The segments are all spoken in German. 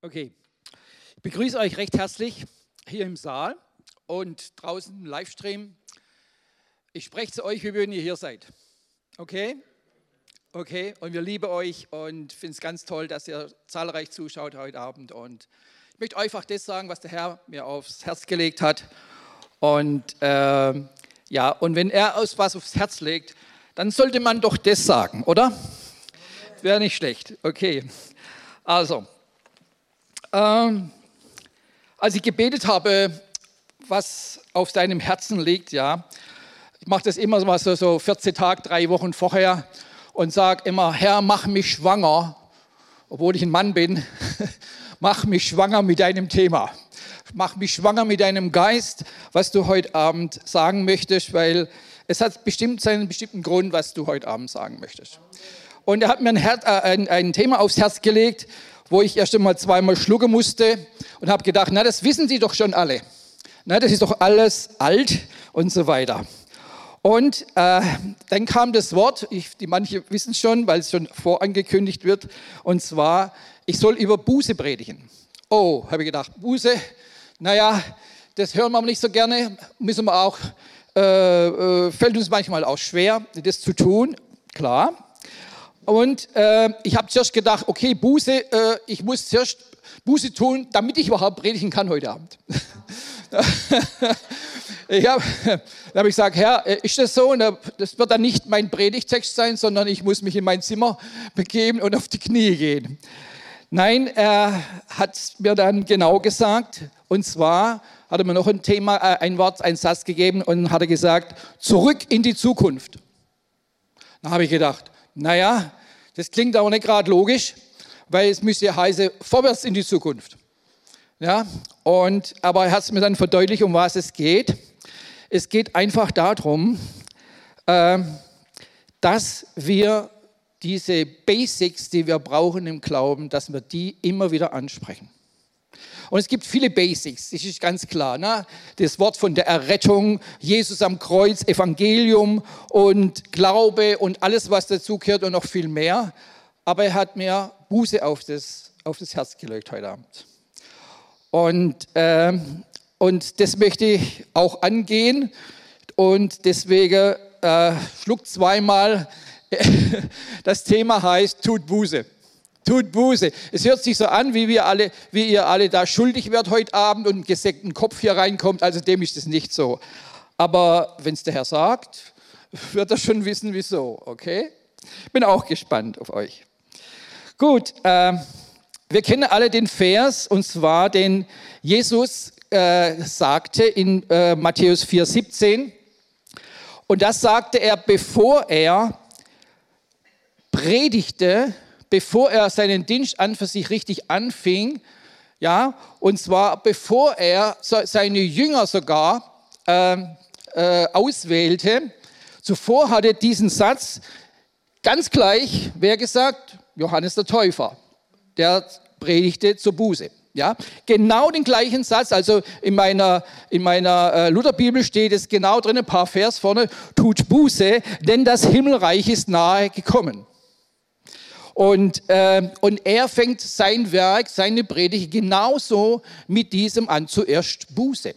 Okay, ich begrüße euch recht herzlich hier im Saal und draußen im Livestream. Ich spreche zu euch, wie wenn ihr hier seid. Okay? Okay, und wir lieben euch und finde es ganz toll, dass ihr zahlreich zuschaut heute Abend. Und ich möchte einfach das sagen, was der Herr mir aufs Herz gelegt hat. Und äh, ja, und wenn er was aufs Herz legt, dann sollte man doch das sagen, oder? Wäre nicht schlecht. Okay. Also, ähm, als ich gebetet habe, was auf deinem Herzen liegt, ja, ich mache das immer mal so, so 14 Tage, drei Wochen vorher und sage immer, Herr, mach mich schwanger, obwohl ich ein Mann bin, mach mich schwanger mit deinem Thema. Mach mich schwanger mit deinem Geist, was du heute Abend sagen möchtest, weil es hat bestimmt seinen bestimmten Grund, was du heute Abend sagen möchtest. Und er hat mir ein, Her äh, ein, ein Thema aufs Herz gelegt wo ich erst einmal zweimal schlucken musste und habe gedacht, na, das wissen Sie doch schon alle. Na, das ist doch alles alt und so weiter. Und äh, dann kam das Wort, ich, die manche wissen es schon, weil es schon vorangekündigt wird, und zwar, ich soll über Buße predigen. Oh, habe ich gedacht, Buße, naja, das hören wir nicht so gerne, müssen wir auch, äh, äh, fällt uns manchmal auch schwer, das zu tun, klar. Und äh, ich habe zuerst gedacht, okay, Buße, äh, ich muss zuerst Buße tun, damit ich überhaupt predigen kann heute Abend. ich habe hab ich gesagt, Herr, äh, ist das so? Und das wird dann nicht mein Predigtext sein, sondern ich muss mich in mein Zimmer begeben und auf die Knie gehen. Nein, er hat mir dann genau gesagt, und zwar hat er mir noch ein Thema, äh, ein Wort, einen Satz gegeben und hat er gesagt, zurück in die Zukunft. Da habe ich gedacht, naja, das klingt aber nicht gerade logisch, weil es müsste heißen, vorwärts in die Zukunft. Ja, und, aber er hat es mir dann verdeutlicht, um was es geht. Es geht einfach darum, äh, dass wir diese Basics, die wir brauchen im Glauben, dass wir die immer wieder ansprechen. Und es gibt viele Basics, das ist ganz klar. Ne? Das Wort von der Errettung, Jesus am Kreuz, Evangelium und Glaube und alles, was dazugehört und noch viel mehr. Aber er hat mir Buße auf das, auf das Herz gelegt heute Abend. Und, äh, und das möchte ich auch angehen. Und deswegen äh, schluckt zweimal. Das Thema heißt, tut Buße. Tut Buße. Es hört sich so an, wie, wir alle, wie ihr alle da schuldig werdet heute Abend und einen gesäckten Kopf hier reinkommt. Also dem ist es nicht so. Aber wenn es der Herr sagt, wird er schon wissen, wieso. Okay? Bin auch gespannt auf euch. Gut, äh, wir kennen alle den Vers, und zwar den Jesus äh, sagte in äh, Matthäus 4,17. Und das sagte er, bevor er predigte bevor er seinen Dienst an für sich richtig anfing, ja, und zwar bevor er seine Jünger sogar äh, äh, auswählte. Zuvor hatte diesen Satz ganz gleich, wer gesagt? Johannes der Täufer, der predigte zur Buße. Ja, genau den gleichen Satz, also in meiner, in meiner äh, Lutherbibel steht es genau drin, ein paar Vers vorne, tut Buße, denn das Himmelreich ist nahe gekommen. Und, äh, und er fängt sein Werk, seine Predigt genauso mit diesem an, zuerst Buße.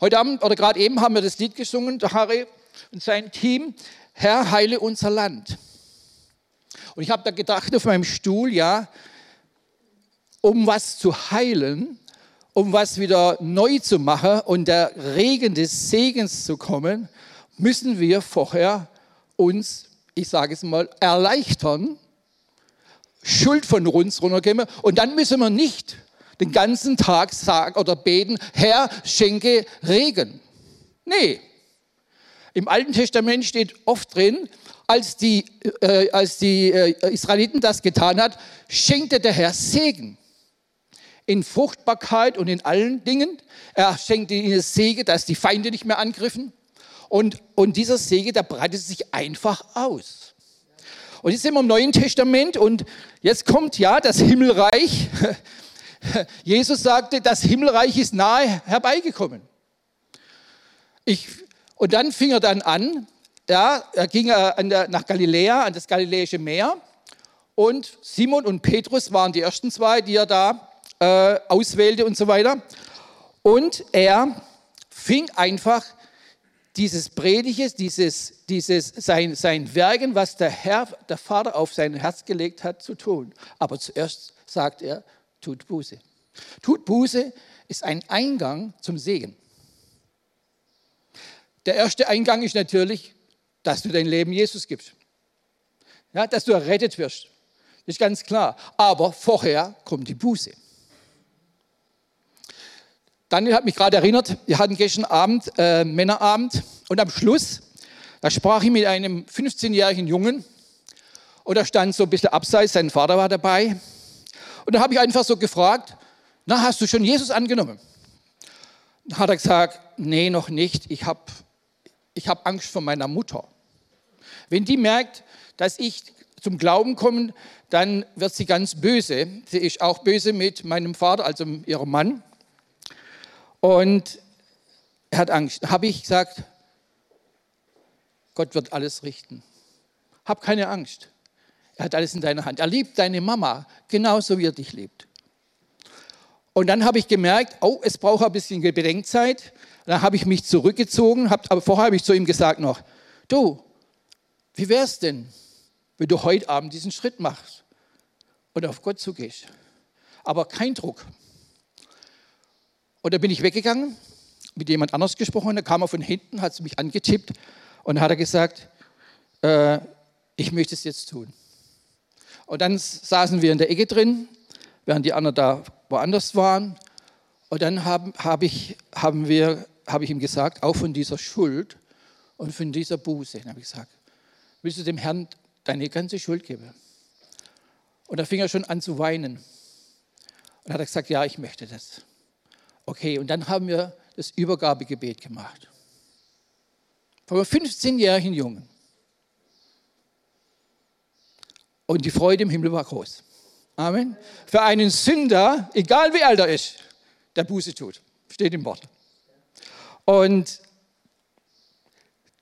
Heute Abend oder gerade eben haben wir das Lied gesungen, der Harry und sein Team, Herr, heile unser Land. Und ich habe da gedacht auf meinem Stuhl, ja, um was zu heilen, um was wieder neu zu machen und der Regen des Segens zu kommen, müssen wir vorher uns, ich sage es mal, erleichtern Schuld von uns runtergehen. Und dann müssen wir nicht den ganzen Tag sagen oder beten, Herr, schenke Regen. Nee. Im Alten Testament steht oft drin, als die, äh, als die äh, Israeliten das getan hat, schenkte der Herr Segen. In Fruchtbarkeit und in allen Dingen. Er schenkte ihnen Segen, dass die Feinde nicht mehr angriffen. Und, und dieser Segen, der breitet sich einfach aus. Und jetzt sind wir im Neuen Testament und jetzt kommt ja das Himmelreich. Jesus sagte, das Himmelreich ist nahe herbeigekommen. Ich, und dann fing er dann an, ja, er ging der, nach Galiläa, an das Galiläische Meer Und Simon und Petrus waren die ersten zwei, die er da äh, auswählte und so weiter. Und er fing einfach dieses Prediges, dieses, dieses sein, sein Werken, was der Herr, der Vater auf sein Herz gelegt hat, zu tun. Aber zuerst sagt er, tut Buße. Tut Buße ist ein Eingang zum Segen. Der erste Eingang ist natürlich, dass du dein Leben Jesus gibst. Ja, dass du errettet wirst. Das ist ganz klar. Aber vorher kommt die Buße. Daniel hat mich gerade erinnert, wir hatten gestern Abend äh, Männerabend und am Schluss, da sprach ich mit einem 15-jährigen Jungen und er stand so ein bisschen abseits, sein Vater war dabei. Und da habe ich einfach so gefragt, na, hast du schon Jesus angenommen? Dann hat er gesagt, nee, noch nicht, ich habe ich hab Angst vor meiner Mutter. Wenn die merkt, dass ich zum Glauben komme, dann wird sie ganz böse. Sie ist auch böse mit meinem Vater, also ihrem Mann. Und er hat Angst. Habe ich gesagt, Gott wird alles richten. Hab keine Angst. Er hat alles in deiner Hand. Er liebt deine Mama genauso, wie er dich liebt. Und dann habe ich gemerkt, oh, es braucht ein bisschen Bedenkzeit. Dann habe ich mich zurückgezogen, hab, aber vorher habe ich zu ihm gesagt noch, du, wie wäre es denn, wenn du heute Abend diesen Schritt machst und auf Gott zugehst? Aber kein Druck. Und da bin ich weggegangen, mit jemand anders gesprochen, da kam er von hinten, hat mich angetippt und hat er gesagt, äh, ich möchte es jetzt tun. Und dann saßen wir in der Ecke drin, während die anderen da woanders waren. Und dann haben, hab ich, haben wir, habe ich ihm gesagt, auch von dieser Schuld und von dieser Buße. Dann habe ich gesagt, willst du dem Herrn deine ganze Schuld geben? Und da fing er schon an zu weinen. Und hat er gesagt, ja, ich möchte das. Okay, und dann haben wir das Übergabegebet gemacht. Von einem 15-jährigen Jungen. Und die Freude im Himmel war groß. Amen. Für einen Sünder, egal wie alt er ist, der Buße tut. Steht im Wort. Und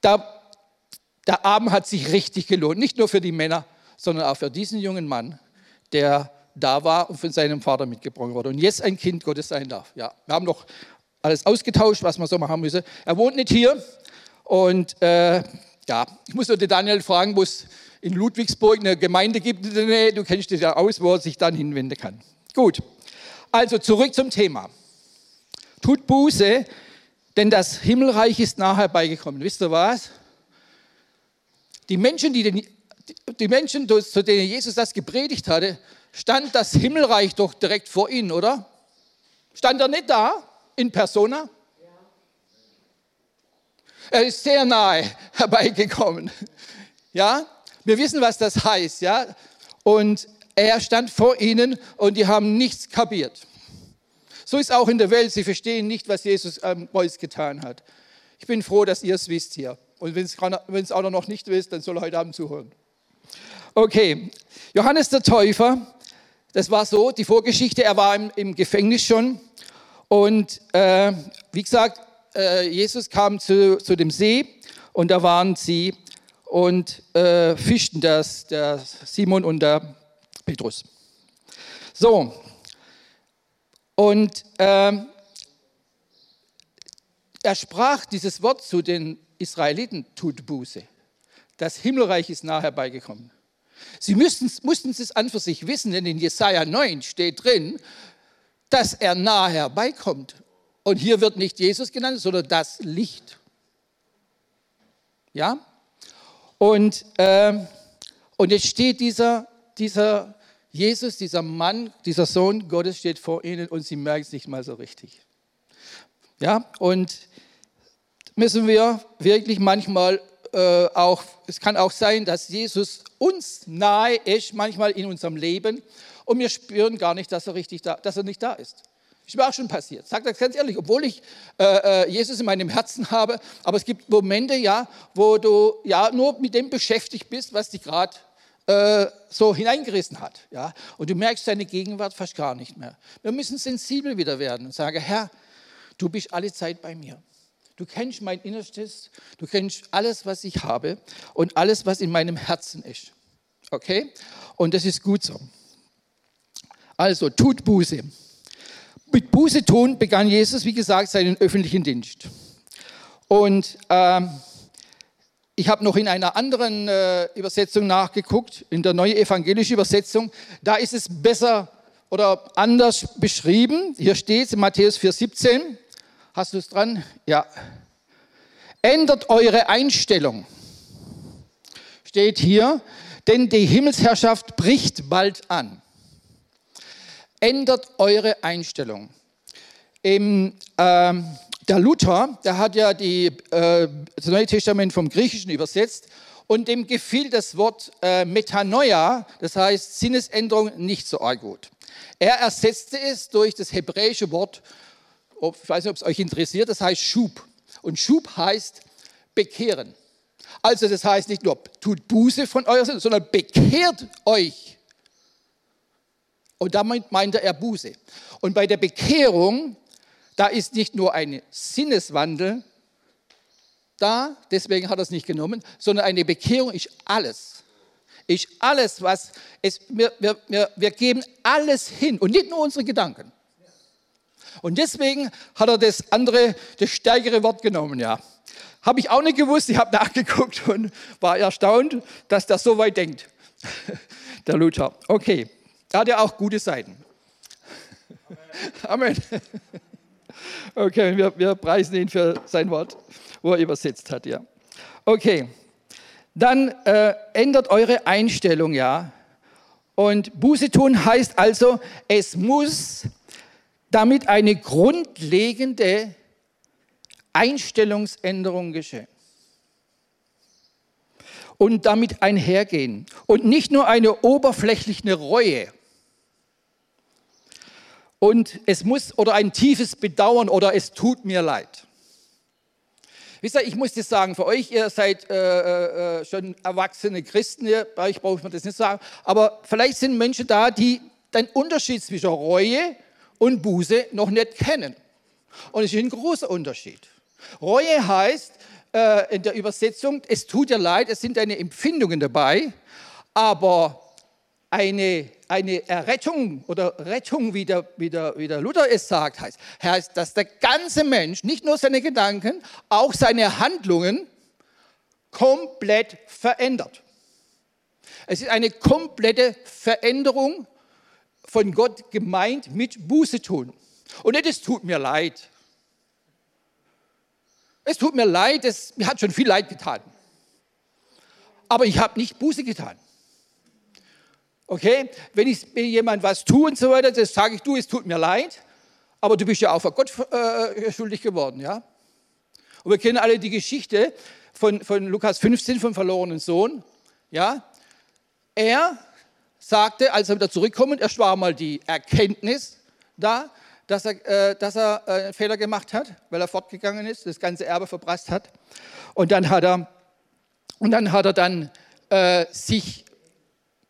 da, der Abend hat sich richtig gelohnt. Nicht nur für die Männer, sondern auch für diesen jungen Mann, der da war und von seinem Vater mitgebracht wurde und jetzt ein Kind Gottes sein darf. Ja, wir haben noch alles ausgetauscht, was man so machen müsse. Er wohnt nicht hier und äh, ja, ich muss nur den Daniel fragen, wo es in Ludwigsburg eine Gemeinde gibt in der Nähe. Du kennst dich ja aus, wo er sich dann hinwenden kann. Gut, also zurück zum Thema. Tut Buße, denn das Himmelreich ist nahe herbeigekommen. Wisst ihr was? Die Menschen, die den, die Menschen, zu denen Jesus das gepredigt hatte, stand das Himmelreich doch direkt vor ihnen, oder? Stand er nicht da in Persona? Er ist sehr nahe herbeigekommen. Ja, wir wissen, was das heißt, ja. Und er stand vor ihnen und die haben nichts kapiert. So ist auch in der Welt. Sie verstehen nicht, was Jesus am Kreuz getan hat. Ich bin froh, dass ihr es wisst hier. Und wenn es auch noch nicht wisst, dann soll er heute Abend zuhören. Okay, Johannes der Täufer das war so, die Vorgeschichte, er war im, im Gefängnis schon. Und äh, wie gesagt, äh, Jesus kam zu, zu dem See und da waren sie und äh, fischten das, der Simon und der Petrus. So, und ähm, er sprach dieses Wort zu den Israeliten, tut Buße. Das Himmelreich ist nahe herbeigekommen. Sie müssten, mussten es an für sich wissen, denn in Jesaja 9 steht drin, dass er nahe herbeikommt. Und hier wird nicht Jesus genannt, sondern das Licht. Ja? Und, äh, und jetzt steht dieser, dieser Jesus, dieser Mann, dieser Sohn Gottes steht vor ihnen und sie merken es nicht mal so richtig. Ja, und müssen wir wirklich manchmal äh, auch, es kann auch sein, dass Jesus uns nahe ist, manchmal in unserem Leben, und wir spüren gar nicht, dass er, richtig da, dass er nicht da ist. Ist mir auch schon passiert. Sag das ganz ehrlich, obwohl ich äh, äh, Jesus in meinem Herzen habe, aber es gibt Momente, ja, wo du ja nur mit dem beschäftigt bist, was dich gerade äh, so hineingerissen hat. Ja? Und du merkst seine Gegenwart fast gar nicht mehr. Wir müssen sensibel wieder werden und sagen, Herr, du bist alle Zeit bei mir. Du kennst mein Innerstes, du kennst alles, was ich habe und alles, was in meinem Herzen ist. Okay? Und das ist gut so. Also, tut Buße. Mit Buße tun begann Jesus, wie gesagt, seinen öffentlichen Dienst. Und ähm, ich habe noch in einer anderen äh, Übersetzung nachgeguckt, in der neue evangelische Übersetzung. Da ist es besser oder anders beschrieben. Hier steht es in Matthäus 4,17. Hast du es dran? Ja. Ändert eure Einstellung. Steht hier, denn die Himmelsherrschaft bricht bald an. Ändert eure Einstellung. Im, ähm, der Luther, der hat ja die, äh, das Neue Testament vom Griechischen übersetzt und dem gefiel das Wort äh, Metanoia, das heißt Sinnesänderung, nicht so arg gut. Er ersetzte es durch das hebräische Wort, ich weiß nicht, ob es euch interessiert, das heißt Schub. Und Schub heißt bekehren. Also das heißt nicht nur tut Buße von eurer Sünde, sondern bekehrt euch. Und damit meinte er Buße. Und bei der Bekehrung da ist nicht nur ein Sinneswandel da, deswegen hat er es nicht genommen, sondern eine Bekehrung ist alles. Ist alles, was es, wir, wir, wir geben alles hin und nicht nur unsere Gedanken. Und deswegen hat er das andere, das stärkere Wort genommen, ja. Habe ich auch nicht gewusst, ich habe nachgeguckt und war erstaunt, dass der so weit denkt, der Luther. Okay, er hat ja auch gute Seiten. Amen. Okay, wir, wir preisen ihn für sein Wort, wo er übersetzt hat, ja. Okay, dann äh, ändert eure Einstellung, ja. Und Buße tun heißt also, es muss damit eine grundlegende Einstellungsänderung geschehen. Und damit einhergehen. Und nicht nur eine oberflächliche Reue und es muss, oder ein tiefes Bedauern oder es tut mir leid. Wisst ihr, ich muss das sagen, für euch, ihr seid äh, äh, äh schon erwachsene Christen, ihr, bei euch brauche ich mir das nicht sagen, aber vielleicht sind Menschen da, die den Unterschied zwischen Reue und Buße noch nicht kennen. Und es ist ein großer Unterschied. Reue heißt äh, in der Übersetzung, es tut dir leid, es sind deine Empfindungen dabei, aber eine, eine Errettung oder Rettung, wie der, wie, der, wie der Luther es sagt, heißt, heißt, dass der ganze Mensch, nicht nur seine Gedanken, auch seine Handlungen komplett verändert. Es ist eine komplette Veränderung von Gott gemeint mit Buße tun. Und nicht, es tut mir leid. Es tut mir leid, es, hat schon viel Leid getan. Aber ich habe nicht Buße getan. Okay? Wenn ich jemand was tue und so weiter, das sage ich, du, es tut mir leid, aber du bist ja auch vor Gott äh, schuldig geworden, ja? Und wir kennen alle die Geschichte von, von Lukas 15 vom verlorenen Sohn, ja? Er sagte, als er wieder zurückkommt, erst war mal die Erkenntnis da, dass er, äh, dass er äh, einen Fehler gemacht hat, weil er fortgegangen ist, das ganze Erbe verprasst hat. Und dann hat er, und dann hat er dann äh, sich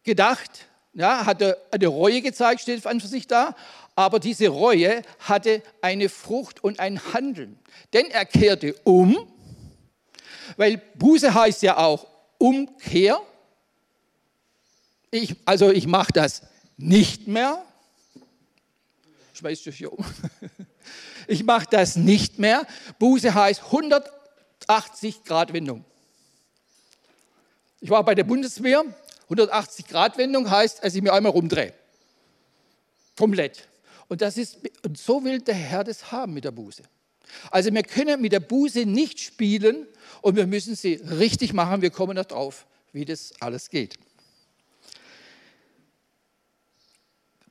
gedacht, ja, hatte eine Reue gezeigt, steht an für sich da, aber diese Reue hatte eine Frucht und ein Handeln. Denn er kehrte um, weil Buße heißt ja auch Umkehr. Ich, also ich mache das nicht mehr. Schmeißt dich hier um. Ich mache das nicht mehr. Buße heißt 180 Grad Wendung. Ich war bei der Bundeswehr 180 Grad Wendung heißt, dass ich mir einmal rumdrehe. Komplett. Und, das ist, und so will der Herr das haben mit der Buße. Also wir können mit der Buße nicht spielen und wir müssen sie richtig machen. Wir kommen darauf, wie das alles geht.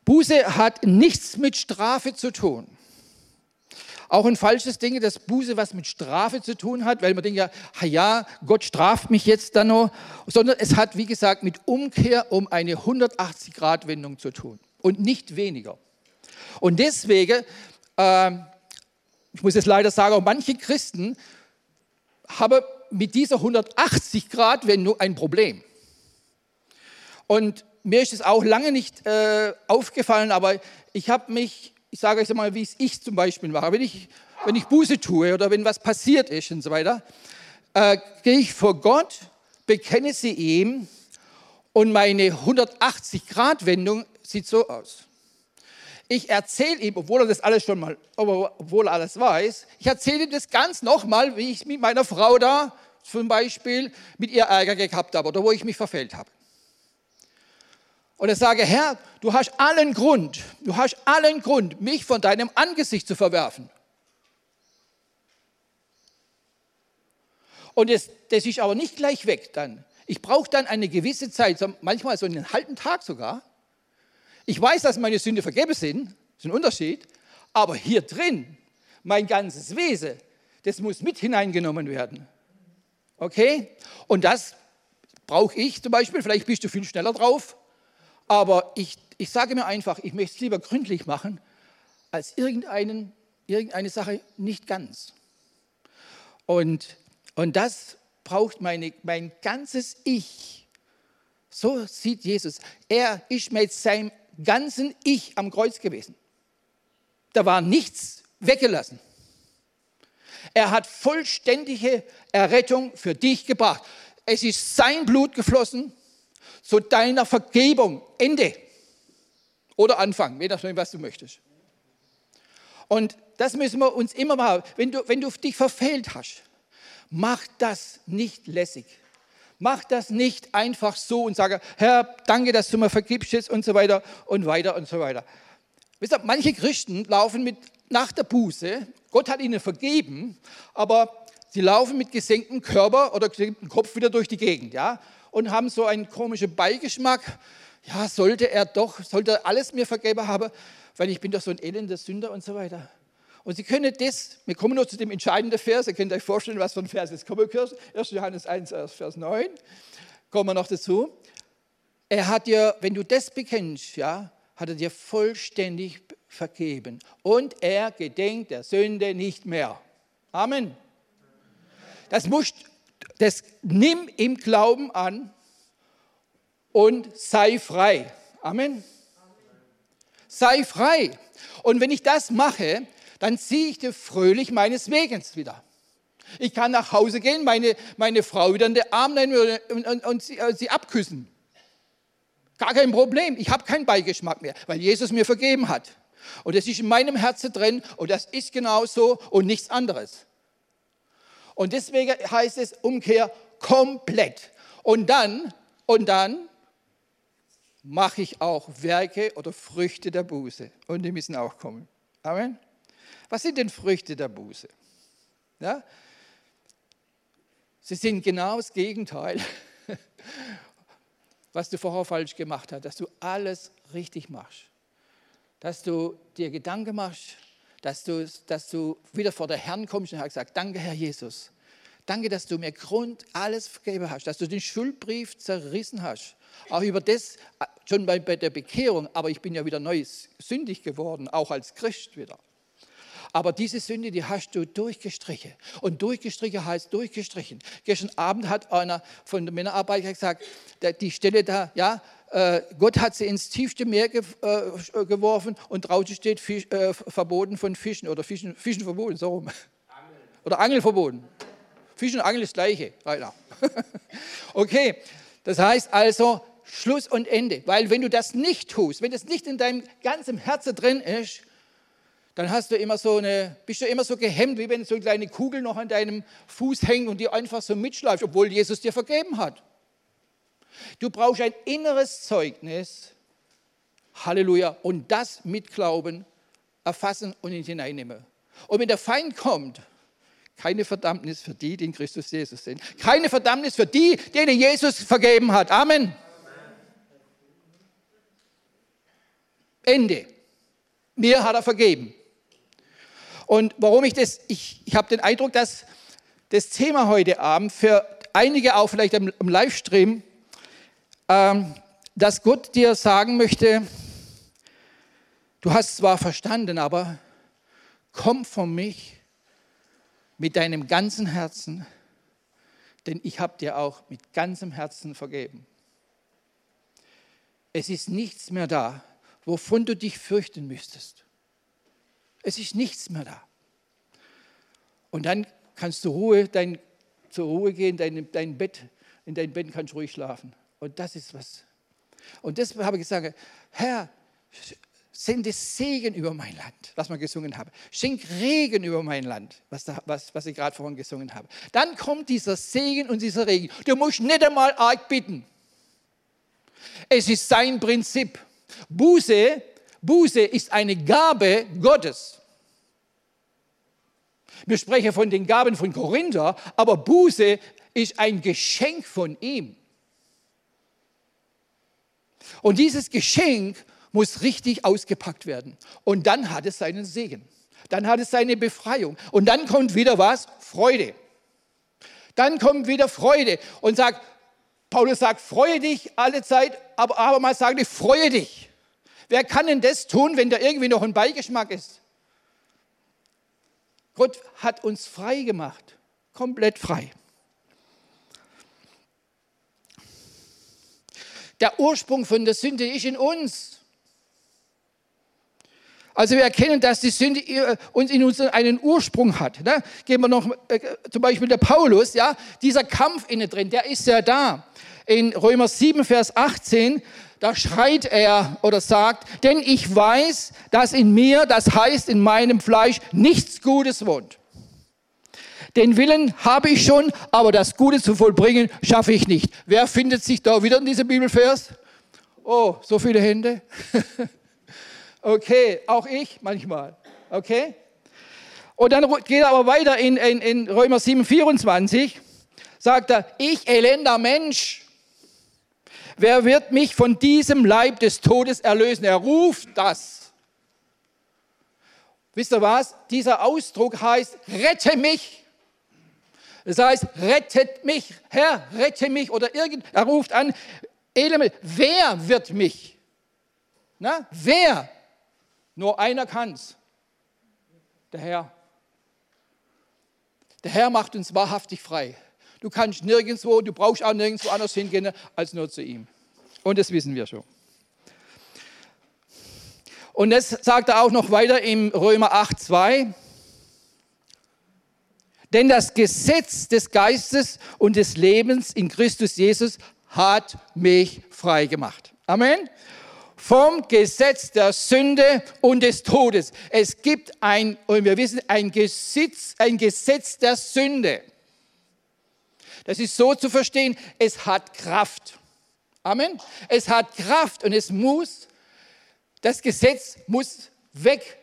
Buße hat nichts mit Strafe zu tun. Auch ein falsches Ding, dass Buße was mit Strafe zu tun hat, weil man denkt ja, ja, Gott straft mich jetzt dann noch, sondern es hat, wie gesagt, mit Umkehr um eine 180-Grad-Wendung zu tun und nicht weniger. Und deswegen, äh, ich muss jetzt leider sagen, auch manche Christen haben mit dieser 180-Grad-Wendung ein Problem. Und mir ist es auch lange nicht äh, aufgefallen, aber ich habe mich ich sage euch mal, wie es ich zum Beispiel mache. Wenn ich, wenn ich Buße tue oder wenn was passiert ist und so weiter, äh, gehe ich vor Gott, bekenne sie ihm Und meine 180-Grad-Wendung sieht so aus. Ich erzähle ihm, obwohl er das alles schon mal, obwohl er alles weiß, ich erzähle ihm das ganz nochmal, wie ich mit meiner Frau da zum Beispiel mit ihr Ärger gehabt habe oder wo ich mich verfehlt habe. Und ich sage, Herr, du hast allen Grund, du hast allen Grund, mich von deinem Angesicht zu verwerfen. Und das, das ist aber nicht gleich weg dann. Ich brauche dann eine gewisse Zeit, manchmal so einen halben Tag sogar. Ich weiß, dass meine Sünde vergeben sind, das ist ein Unterschied, aber hier drin, mein ganzes Wesen, das muss mit hineingenommen werden. Okay? Und das brauche ich zum Beispiel, vielleicht bist du viel schneller drauf, aber ich, ich sage mir einfach, ich möchte es lieber gründlich machen, als irgendeinen, irgendeine Sache nicht ganz. Und, und das braucht meine, mein ganzes Ich. So sieht Jesus. Er ist mit seinem ganzen Ich am Kreuz gewesen. Da war nichts weggelassen. Er hat vollständige Errettung für dich gebracht. Es ist sein Blut geflossen zu deiner Vergebung. Ende. Oder Anfang, je nachdem, was du möchtest. Und das müssen wir uns immer mal, wenn du, wenn du dich verfehlt hast, mach das nicht lässig. Mach das nicht einfach so und sage, Herr, danke, dass du mir vergibst jetzt und so weiter und weiter und so weiter. Wisst ihr, manche Christen laufen mit nach der Buße, Gott hat ihnen vergeben, aber sie laufen mit gesenktem Körper oder gesenktem Kopf wieder durch die Gegend, ja, und haben so einen komischen Beigeschmack. Ja, sollte er doch, sollte er alles mir vergeben haben, weil ich bin doch so ein elender Sünder und so weiter. Und Sie können das, wir kommen noch zu dem entscheidenden Vers, ihr könnt euch vorstellen, was für ein Vers es kommen wird. 1. Johannes 1, Vers 9, kommen wir noch dazu. Er hat dir, wenn du das bekennst, ja, hat er dir vollständig vergeben. Und er gedenkt der Sünde nicht mehr. Amen. Das musst, das nimm im Glauben an und sei frei. Amen. Sei frei. Und wenn ich das mache, dann ziehe ich dir fröhlich meines Wegens wieder. Ich kann nach Hause gehen, meine, meine Frau wieder in den Arm nehmen und, und, und sie, äh, sie abküssen. Gar kein Problem. Ich habe keinen Beigeschmack mehr, weil Jesus mir vergeben hat. Und das ist in meinem Herzen drin und das ist genauso und nichts anderes. Und deswegen heißt es Umkehr komplett. Und dann, und dann mache ich auch Werke oder Früchte der Buße. Und die müssen auch kommen. Amen. Was sind denn Früchte der Buße? Ja? Sie sind genau das Gegenteil, was du vorher falsch gemacht hast, dass du alles richtig machst, dass du dir Gedanken machst, dass du, dass du wieder vor der Herrn kommst und hast gesagt, danke Herr Jesus, danke, dass du mir Grund alles vergeben hast, dass du den Schuldbrief zerrissen hast, auch über das, schon bei, bei der Bekehrung, aber ich bin ja wieder neu sündig geworden, auch als Christ wieder. Aber diese Sünde, die hast du durchgestrichen. Und durchgestrichen heißt durchgestrichen. Gestern Abend hat einer von der Männerarbeit gesagt, die Stelle da, ja, äh, Gott hat sie ins tiefste Meer äh, geworfen und draußen steht Fisch, äh, verboten von Fischen oder Fischen, Fischen verboten, so rum. Oder Angel verboten. Fischen und Angel ist das Gleiche, okay, das heißt also Schluss und Ende. Weil wenn du das nicht tust, wenn das nicht in deinem ganzen Herzen drin ist, dann hast du immer so eine, bist du immer so gehemmt, wie wenn so eine kleine Kugel noch an deinem Fuß hängt und die einfach so mitschleift, obwohl Jesus dir vergeben hat. Du brauchst ein inneres Zeugnis, Halleluja, und das mit Glauben erfassen und hineinnehmen. Und wenn der Feind kommt, keine Verdammnis für die, die in Christus Jesus sind. Keine Verdammnis für die, denen Jesus vergeben hat. Amen. Ende. Mir hat er vergeben. Und warum ich das, ich, ich habe den Eindruck, dass das Thema heute Abend für einige auch vielleicht im, im Livestream, dass Gott dir sagen möchte, du hast zwar verstanden, aber komm von mich mit deinem ganzen Herzen, denn ich habe dir auch mit ganzem Herzen vergeben. Es ist nichts mehr da, wovon du dich fürchten müsstest. Es ist nichts mehr da. Und dann kannst du Ruhe, dein, zur Ruhe gehen, dein, dein Bett, in dein Bett kannst du ruhig schlafen. Und das ist, was Und deshalb habe ich gesagt, Herr, sende Segen über mein Land, was wir gesungen haben. Schenk Regen über mein Land, was, da, was, was ich gerade vorhin gesungen habe. Dann kommt dieser Segen und dieser Regen. Du musst nicht einmal arg bitten. Es ist sein Prinzip. Buße, Buße ist eine Gabe Gottes. Wir sprechen von den Gaben von Korinther, aber Buße ist ein Geschenk von ihm. Und dieses Geschenk muss richtig ausgepackt werden. Und dann hat es seinen Segen. Dann hat es seine Befreiung. Und dann kommt wieder was? Freude. Dann kommt wieder Freude und sagt, Paulus sagt, freue dich alle Zeit, aber abermals sage ich, freue dich. Wer kann denn das tun, wenn da irgendwie noch ein Beigeschmack ist? Gott hat uns frei gemacht, komplett frei. Der Ursprung von der Sünde ist in uns. Also wir erkennen, dass die Sünde uns in uns einen Ursprung hat. Ne? Gehen wir noch äh, zum Beispiel der Paulus, ja, dieser Kampf innen drin, der ist ja da. In Römer 7, Vers 18, da schreit er oder sagt, denn ich weiß, dass in mir, das heißt in meinem Fleisch, nichts Gutes wohnt. Den Willen habe ich schon, aber das Gute zu vollbringen schaffe ich nicht. Wer findet sich da wieder in diesem Bibelvers? Oh, so viele Hände. okay, auch ich manchmal. Okay? Und dann geht er aber weiter in, in, in Römer 7, 24, sagt er, ich elender Mensch, wer wird mich von diesem Leib des Todes erlösen? Er ruft das. Wisst ihr was? Dieser Ausdruck heißt, rette mich. Das heißt, rettet mich, Herr, rette mich oder irgend, er ruft an, Element, wer wird mich? Na, wer? Nur einer kann's. Der Herr. Der Herr macht uns wahrhaftig frei. Du kannst nirgendwo, du brauchst auch nirgendwo anders hingehen als nur zu ihm. Und das wissen wir schon. Und das sagt er auch noch weiter im Römer 8, 2. Denn das Gesetz des Geistes und des Lebens in Christus Jesus hat mich frei gemacht. Amen. Vom Gesetz der Sünde und des Todes. Es gibt ein, und wir wissen, ein Gesetz, ein Gesetz der Sünde. Das ist so zu verstehen, es hat Kraft. Amen. Es hat Kraft und es muss, das Gesetz muss weg.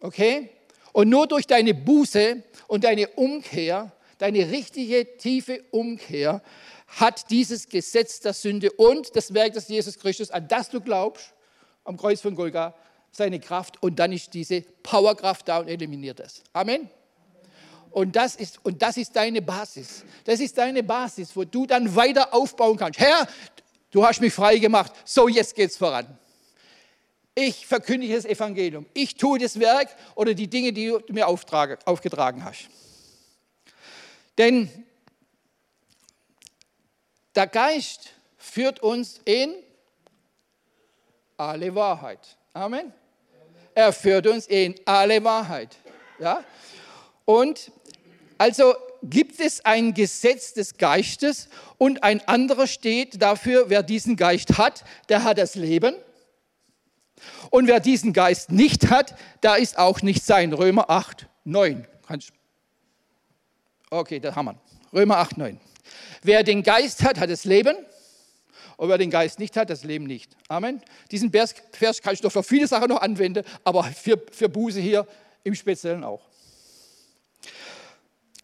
Okay? Und nur durch deine Buße und deine Umkehr, deine richtige, tiefe Umkehr, hat dieses Gesetz der Sünde und das Werk des Jesus Christus, an das du glaubst, am Kreuz von Golga, seine Kraft und dann ist diese Powerkraft da und eliminiert es. Amen. Und das, ist, und das ist deine Basis. Das ist deine Basis, wo du dann weiter aufbauen kannst. Herr, du hast mich frei gemacht. So, jetzt geht's voran. Ich verkündige das Evangelium. Ich tue das Werk oder die Dinge, die du mir aufgetragen hast. Denn der Geist führt uns in alle Wahrheit. Amen. Er führt uns in alle Wahrheit. Ja? Und also gibt es ein Gesetz des Geistes und ein anderer steht dafür, wer diesen Geist hat, der hat das Leben. Und wer diesen Geist nicht hat, da ist auch nicht sein. Römer 8, 9. Okay, da haben wir. Römer 8, 9. Wer den Geist hat, hat das Leben. Und wer den Geist nicht hat, das Leben nicht. Amen. Diesen Vers, kann ich doch für viele Sachen noch anwenden, aber für, für Buße hier im Speziellen auch.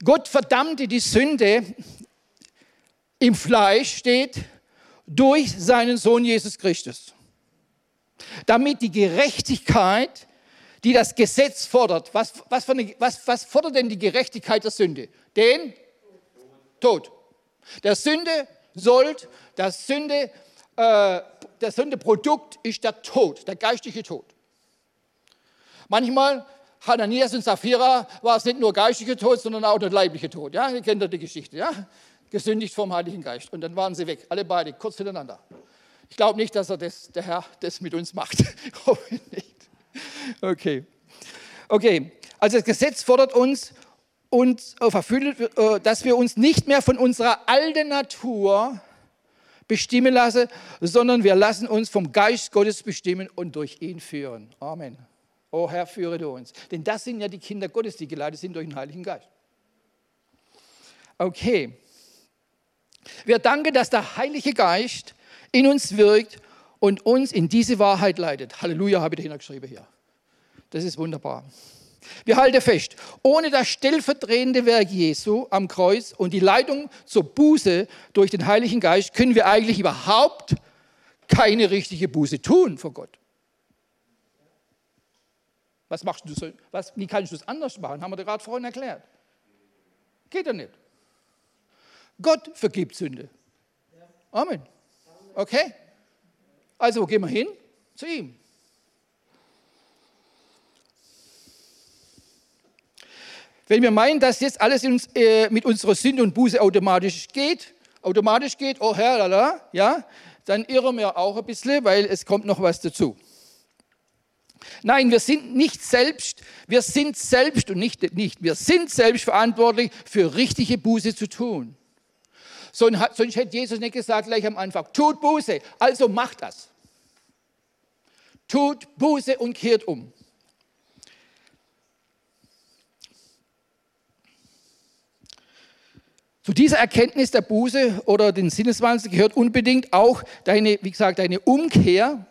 Gott verdammte die Sünde im Fleisch, steht, durch seinen Sohn Jesus Christus damit die Gerechtigkeit, die das Gesetz fordert, was, was, eine, was, was fordert denn die Gerechtigkeit der Sünde? Den Tod. Der Sünde sollt, das Sünde, äh, der Sündeprodukt ist der Tod, der geistliche Tod. Manchmal, Hananias und Sapphira, war es nicht nur geistlicher Tod, sondern auch der leibliche Tod. Ja, ihr kennt ja die Geschichte. Ja? Gesündigt vom Heiligen Geist. Und dann waren sie weg, alle beide, kurz hintereinander. Ich glaube nicht, dass er das, der Herr das mit uns macht. Hoffe nicht. Okay. Okay, also das Gesetz fordert uns, uns äh, dass wir uns nicht mehr von unserer alten Natur bestimmen lassen, sondern wir lassen uns vom Geist Gottes bestimmen und durch ihn führen. Amen. O Herr, führe du uns. Denn das sind ja die Kinder Gottes, die geleitet sind durch den Heiligen Geist. Okay. Wir danken, dass der Heilige Geist in uns wirkt und uns in diese Wahrheit leitet. Halleluja, habe ich dahinter geschrieben hier. Das ist wunderbar. Wir halten fest, ohne das stellvertretende Werk Jesu am Kreuz und die Leitung zur Buße durch den Heiligen Geist können wir eigentlich überhaupt keine richtige Buße tun vor Gott. Was machst du so? Was, wie kannst du es anders machen? Haben wir dir gerade vorhin erklärt. Geht ja nicht. Gott vergibt Sünde. Amen. Okay? Also gehen wir hin zu ihm. Wenn wir meinen, dass jetzt alles uns, äh, mit unserer Sünde und Buße automatisch geht, automatisch geht, oh Herr, lala, ja, dann irren wir auch ein bisschen, weil es kommt noch was dazu. Nein, wir sind nicht selbst, wir sind selbst und nicht, nicht, wir sind selbst verantwortlich für richtige Buße zu tun. Sonst hätte Jesus nicht gesagt gleich am Anfang, tut Buße, also macht das. Tut Buße und kehrt um. Zu dieser Erkenntnis der Buße oder den Sinneswandel gehört unbedingt auch deine, wie gesagt, deine Umkehr.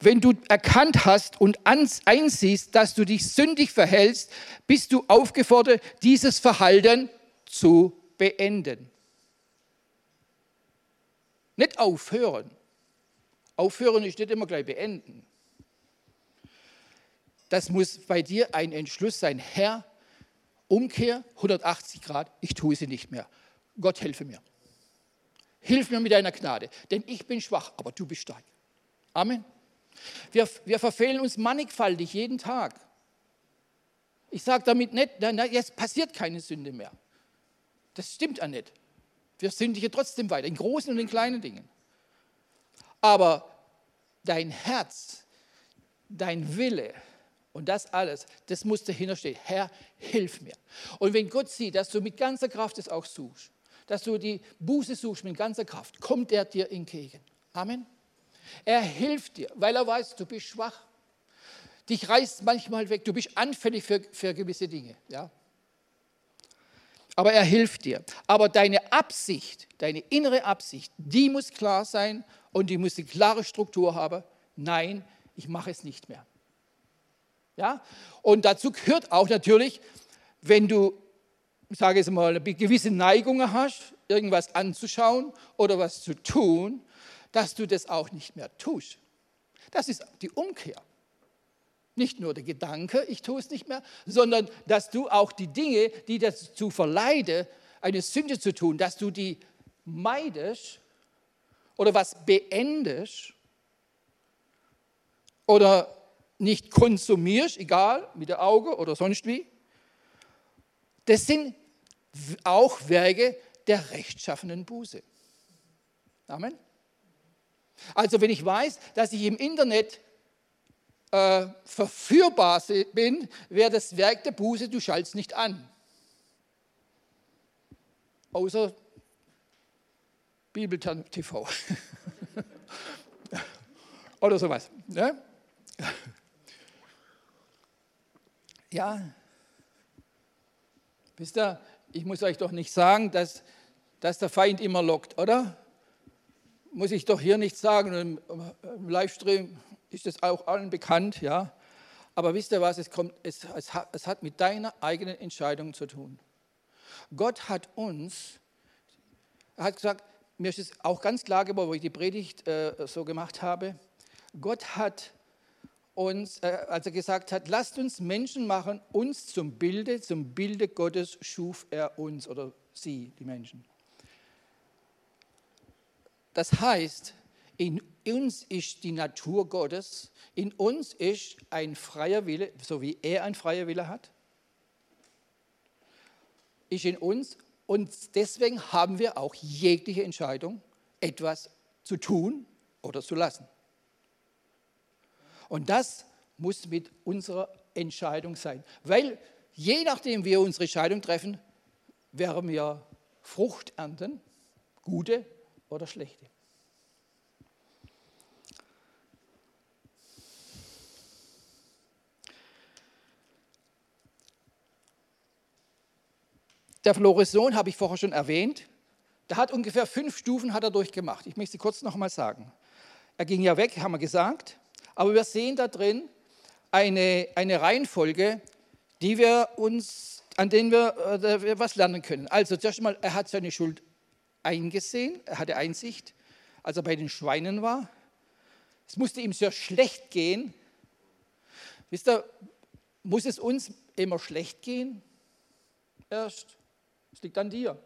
Wenn du erkannt hast und einsiehst, dass du dich sündig verhältst, bist du aufgefordert, dieses Verhalten zu beenden. Nicht aufhören. Aufhören ist nicht immer gleich beenden. Das muss bei dir ein Entschluss sein. Herr, Umkehr 180 Grad, ich tue sie nicht mehr. Gott helfe mir. Hilf mir mit deiner Gnade, denn ich bin schwach, aber du bist stark. Amen. Wir, wir verfehlen uns mannigfaltig jeden Tag. Ich sage damit nicht, na, na, jetzt passiert keine Sünde mehr. Das stimmt ja nicht. Wir sündigen trotzdem weiter, in großen und in kleinen Dingen. Aber dein Herz, dein Wille, und das alles, das muss dahinter stehen. Herr, hilf mir. Und wenn Gott sieht, dass du mit ganzer Kraft es auch suchst, dass du die Buße suchst mit ganzer Kraft, kommt er dir entgegen. Amen. Er hilft dir, weil er weiß, du bist schwach. Dich reißt manchmal weg, du bist anfällig für, für gewisse Dinge. Ja? Aber er hilft dir. Aber deine Absicht, deine innere Absicht, die muss klar sein und die muss eine klare Struktur haben. Nein, ich mache es nicht mehr. Ja? Und dazu gehört auch natürlich, wenn du, ich sage jetzt mal, gewisse Neigungen hast, irgendwas anzuschauen oder was zu tun, dass du das auch nicht mehr tust. Das ist die Umkehr. Nicht nur der Gedanke, ich tue es nicht mehr, sondern dass du auch die Dinge, die dazu verleiden, eine Sünde zu tun, dass du die meidest oder was beendest oder nicht konsumierst, egal, mit der Auge oder sonst wie, das sind auch Werke der rechtschaffenen Buße. Amen. Also wenn ich weiß, dass ich im Internet äh, verführbar bin, wäre das Werk der Buße, du schaltest nicht an. Außer Bibel TV. Oder sowas. Ne? Ja, wisst ihr, ich muss euch doch nicht sagen, dass, dass der Feind immer lockt, oder? Muss ich doch hier nicht sagen, im, im Livestream ist das auch allen bekannt, ja. Aber wisst ihr was, es, kommt, es, es, hat, es hat mit deiner eigenen Entscheidung zu tun. Gott hat uns, er hat gesagt, mir ist es auch ganz klar geworden, wo ich die Predigt äh, so gemacht habe, Gott hat uns, äh, als er gesagt hat, lasst uns Menschen machen, uns zum Bilde, zum Bilde Gottes schuf er uns oder sie, die Menschen. Das heißt, in uns ist die Natur Gottes, in uns ist ein freier Wille, so wie er ein freier Wille hat, ist in uns und deswegen haben wir auch jegliche Entscheidung, etwas zu tun oder zu lassen. Und das muss mit unserer Entscheidung sein. Weil je nachdem, wir unsere Entscheidung treffen, werden wir Frucht ernten, gute oder schlechte. Der verlorene Sohn habe ich vorher schon erwähnt. Der hat ungefähr fünf Stufen hat er durchgemacht. Ich möchte sie kurz noch mal sagen. Er ging ja weg, haben wir gesagt. Aber wir sehen da drin eine, eine Reihenfolge, die wir uns, an denen wir, äh, was lernen können. Also zuerst einmal, er hat seine Schuld eingesehen, er hatte Einsicht, als er bei den Schweinen war. Es musste ihm sehr schlecht gehen. Wisst ihr, muss es uns immer schlecht gehen? Erst. Es liegt an dir.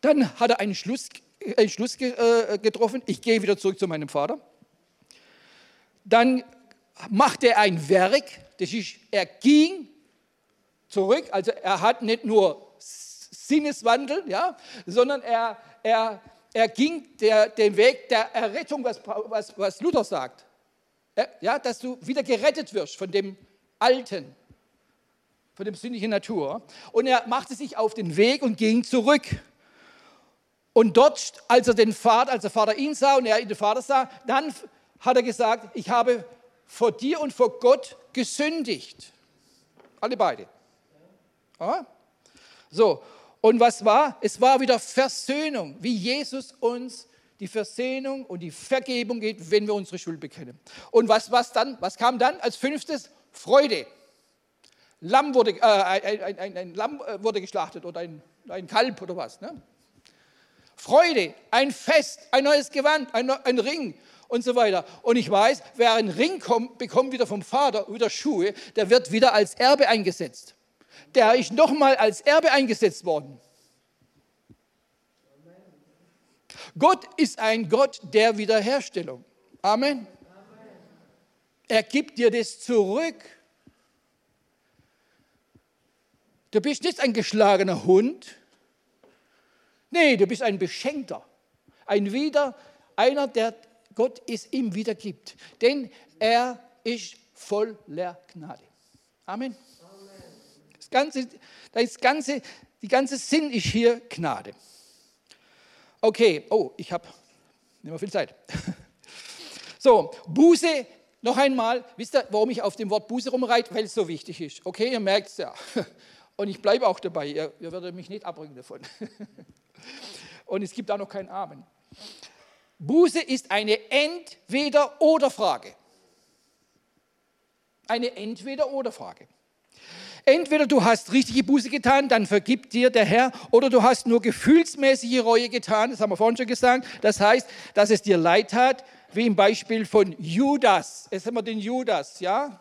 Dann hat er einen Schluss, einen Schluss äh, getroffen, ich gehe wieder zurück zu meinem Vater. Dann machte er ein Werk, das ist, er ging zurück, also er hat nicht nur Sinneswandel, ja, sondern er, er, er ging der, den Weg der Errettung, was, was, was Luther sagt. Ja, dass du wieder gerettet wirst von dem Alten, von dem sündigen Natur. Und er machte sich auf den Weg und ging zurück. Und dort, als er den Vater, als der Vater ihn sah und er den Vater sah, dann hat er gesagt, ich habe vor dir und vor Gott gesündigt. Alle beide. Ja? So, und was war? Es war wieder Versöhnung, wie Jesus uns die Versöhnung und die Vergebung geht, wenn wir unsere Schuld bekennen. Und was, was dann? Was kam dann als fünftes? Freude. Lamm wurde, äh, ein, ein, ein, Lamm äh, wurde geschlachtet oder ein, ein Kalb oder was. Ne? Freude, ein Fest, ein neues Gewand, ein, ein Ring und so weiter. Und ich weiß, wer einen Ring kommt, bekommt wieder vom Vater, wieder Schuhe, der wird wieder als Erbe eingesetzt. Der ist nochmal als Erbe eingesetzt worden. Gott ist ein Gott der Wiederherstellung. Amen. Er gibt dir das zurück. Du bist nicht ein geschlagener Hund, Nee, du bist ein Beschenkter. Ein Wieder, einer, der Gott es ihm wiedergibt. Denn er ist voller Gnade. Amen. Das ganze, das ganze, die ganze Sinn ist hier Gnade. Okay, oh, ich habe nicht mehr viel Zeit. So, Buße, noch einmal, wisst ihr, warum ich auf dem Wort Buße rumreite? Weil es so wichtig ist. Okay, ihr merkt es ja. Und ich bleibe auch dabei, ihr, ihr werdet mich nicht abbringen davon. Und es gibt auch noch keinen Amen. Buße ist eine Entweder-Oder-Frage. Eine Entweder-Oder-Frage. Entweder du hast richtige Buße getan, dann vergibt dir der Herr, oder du hast nur gefühlsmäßige Reue getan, das haben wir vorhin schon gesagt. Das heißt, dass es dir leid hat, wie im Beispiel von Judas. Jetzt haben wir den Judas, ja?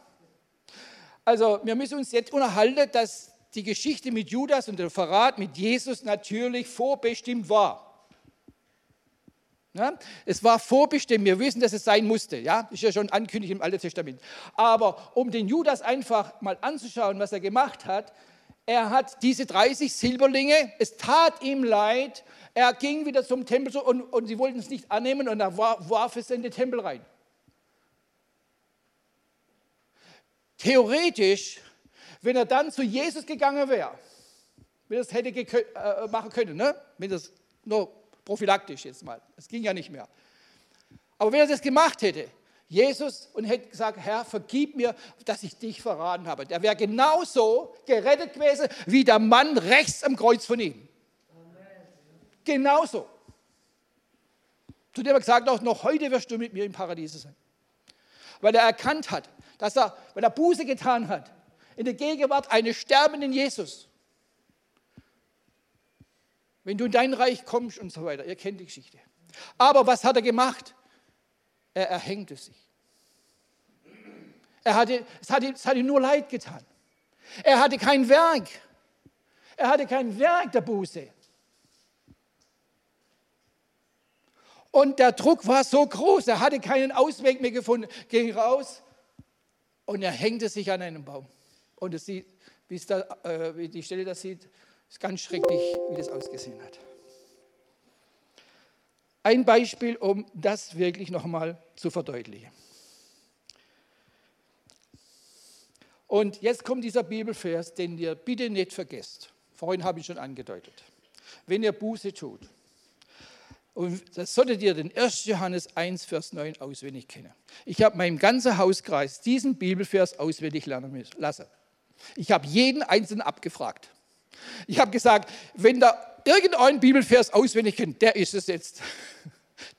Also, wir müssen uns jetzt unterhalten, dass die Geschichte mit Judas und der Verrat mit Jesus natürlich vorbestimmt war. Ja, es war vorbestimmt, wir wissen, dass es sein musste. Ja, ist ja schon ankündigt im Alten Testament. Aber um den Judas einfach mal anzuschauen, was er gemacht hat, er hat diese 30 Silberlinge, es tat ihm leid, er ging wieder zum Tempel und, und sie wollten es nicht annehmen und er warf es in den Tempel rein. Theoretisch wenn er dann zu Jesus gegangen wäre, wenn er es hätte äh, machen können, ne? wenn das nur prophylaktisch jetzt mal, es ging ja nicht mehr. Aber wenn er das gemacht hätte, Jesus, und hätte gesagt, Herr, vergib mir, dass ich dich verraten habe, der wäre genauso gerettet gewesen wie der Mann rechts am Kreuz von ihm. Genauso. Zu dem er gesagt hat, noch heute wirst du mit mir im Paradies sein. Weil er erkannt hat, dass er, weil er Buße getan hat, in der Gegenwart eines sterbenden Jesus. Wenn du in dein Reich kommst und so weiter, ihr kennt die Geschichte. Aber was hat er gemacht? Er erhängte sich. Er hatte, es, hat, es hat ihm nur Leid getan. Er hatte kein Werk. Er hatte kein Werk der Buße. Und der Druck war so groß, er hatte keinen Ausweg mehr gefunden, ging raus und er hängte sich an einem Baum. Und es sieht, wie, da, äh, wie die Stelle das sieht, ist ganz schrecklich, wie das ausgesehen hat. Ein Beispiel, um das wirklich nochmal zu verdeutlichen. Und jetzt kommt dieser Bibelvers, den ihr bitte nicht vergesst. Vorhin habe ich schon angedeutet. Wenn ihr Buße tut, und das solltet ihr den 1. Johannes 1, Vers 9 auswendig kennen. Ich habe meinem ganzen Hauskreis diesen Bibelvers auswendig lernen lassen. Ich habe jeden Einzelnen abgefragt. Ich habe gesagt, wenn da irgendein Bibelvers auswendig kennt, der ist es jetzt.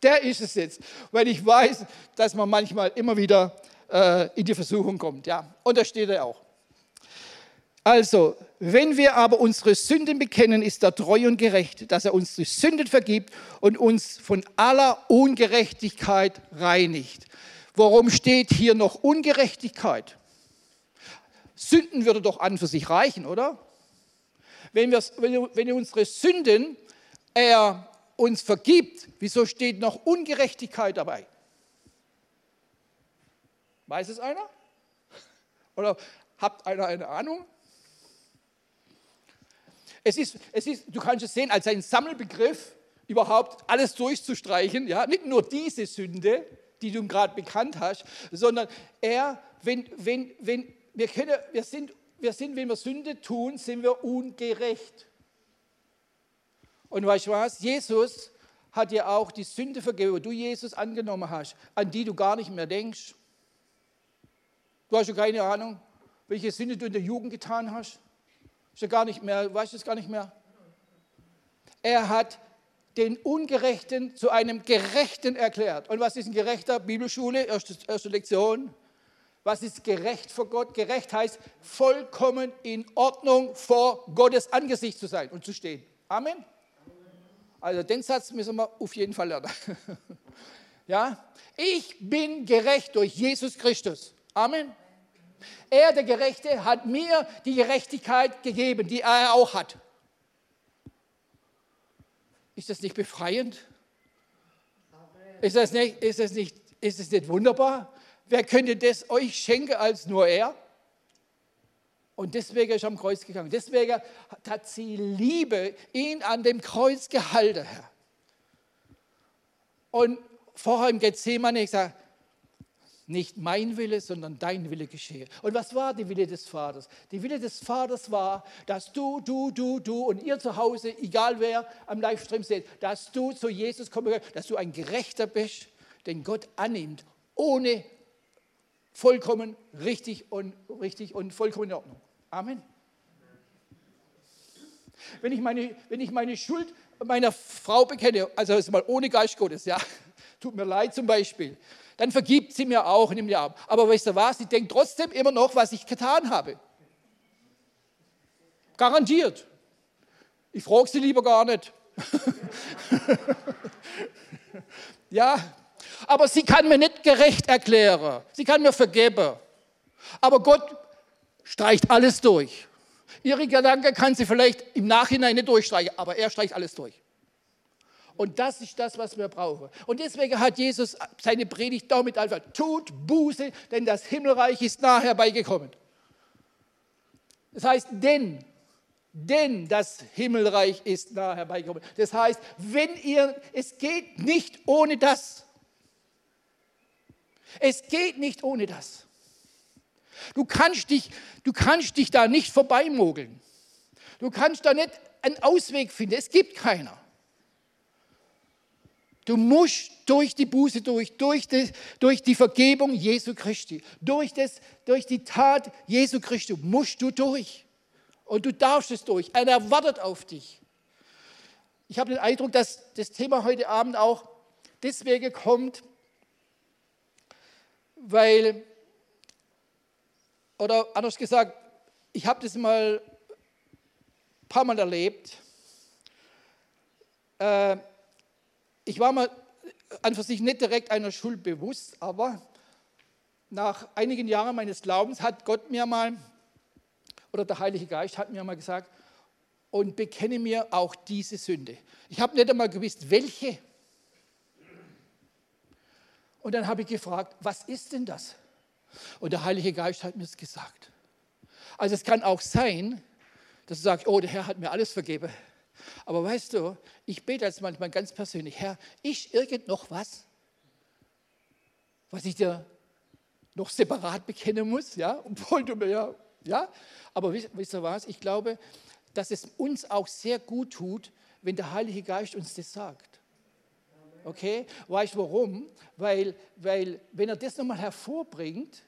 Der ist es jetzt. Weil ich weiß, dass man manchmal immer wieder äh, in die Versuchung kommt. Ja? Und da steht er auch. Also, wenn wir aber unsere Sünden bekennen, ist er treu und gerecht, dass er uns die Sünden vergibt und uns von aller Ungerechtigkeit reinigt. Warum steht hier noch Ungerechtigkeit? Sünden würde doch an für sich reichen, oder? Wenn, wir, wenn unsere Sünden er uns vergibt, wieso steht noch Ungerechtigkeit dabei? Weiß es einer? Oder habt einer eine Ahnung? Es ist, es ist, du kannst es sehen als ein Sammelbegriff, überhaupt alles durchzustreichen. Ja? Nicht nur diese Sünde, die du gerade bekannt hast, sondern er, wenn, wenn, wenn, wir, können, wir, sind, wir sind, wenn wir Sünde tun, sind wir ungerecht. Und weißt du was? Jesus hat dir auch die Sünde vergeben, wo du Jesus angenommen hast, an die du gar nicht mehr denkst. Du hast ja keine Ahnung, welche Sünde du in der Jugend getan hast. Ist ja gar nicht mehr, weißt du es gar nicht mehr? Er hat den Ungerechten zu einem Gerechten erklärt. Und was ist ein Gerechter? Bibelschule, erste, erste Lektion. Was ist gerecht vor Gott? Gerecht heißt vollkommen in Ordnung vor Gottes Angesicht zu sein und zu stehen. Amen. Also den Satz müssen wir auf jeden Fall lernen. ja? Ich bin gerecht durch Jesus Christus. Amen. Er, der Gerechte, hat mir die Gerechtigkeit gegeben, die er auch hat. Ist das nicht befreiend? Ist das nicht, ist das nicht, ist das nicht wunderbar? Wer könnte das euch schenken als nur er? Und deswegen ist er am Kreuz gegangen. Deswegen hat sie Liebe ihn an dem Kreuz gehalten, Herr. Und vorher im Gethsemane, sage, nicht mein Wille, sondern dein Wille geschehe. Und was war die Wille des Vaters? Die Wille des Vaters war, dass du, du, du, du und ihr zu Hause, egal wer am Livestream seht, dass du zu Jesus kommen kannst, dass du ein Gerechter bist, den Gott annimmt, ohne vollkommen richtig und richtig und vollkommen in Ordnung. Amen. Wenn ich meine, wenn ich meine Schuld meiner Frau bekenne, also mal ohne Geist Gottes, ja, tut mir leid zum Beispiel, dann vergibt sie mir auch, nimmt mir ab. Aber weißt du was, sie denkt trotzdem immer noch, was ich getan habe. Garantiert. Ich frage sie lieber gar nicht. ja, aber sie kann mir nicht gerecht erklären. Sie kann mir vergeben. Aber Gott streicht alles durch. Ihre Gedanken kann sie vielleicht im Nachhinein nicht durchstreichen, aber er streicht alles durch. Und das ist das, was wir brauchen. Und deswegen hat Jesus seine Predigt damit einfach, tut Buße, denn das Himmelreich ist nah herbeigekommen. Das heißt, denn, denn das Himmelreich ist nah herbeigekommen. Das heißt, wenn ihr, es geht nicht ohne das. Es geht nicht ohne das. Du kannst dich, du kannst dich da nicht vorbeimogeln. Du kannst da nicht einen Ausweg finden. Es gibt keiner. Du musst durch die Buße durch, durch die, durch die Vergebung Jesu Christi, durch, das, durch die Tat Jesu Christi musst du durch. Und du darfst es durch. Er erwartet auf dich. Ich habe den Eindruck, dass das Thema heute Abend auch deswegen kommt, weil, oder anders gesagt, ich habe das mal ein paar Mal erlebt. Äh, ich war mir an für sich nicht direkt einer Schuld bewusst, aber nach einigen Jahren meines Glaubens hat Gott mir mal, oder der Heilige Geist hat mir mal gesagt, und bekenne mir auch diese Sünde. Ich habe nicht einmal gewusst, welche. Und dann habe ich gefragt, was ist denn das? Und der Heilige Geist hat mir es gesagt. Also es kann auch sein, dass du sagst, oh, der Herr hat mir alles vergeben. Aber weißt du, ich bete jetzt manchmal ganz persönlich, Herr, ich irgend noch was, was ich dir noch separat bekennen muss, ja, obwohl du mir ja, ja, aber wisst ihr was, ich glaube, dass es uns auch sehr gut tut, wenn der Heilige Geist uns das sagt. Okay? Weißt du warum? Weil, weil wenn er das nochmal hervorbringt,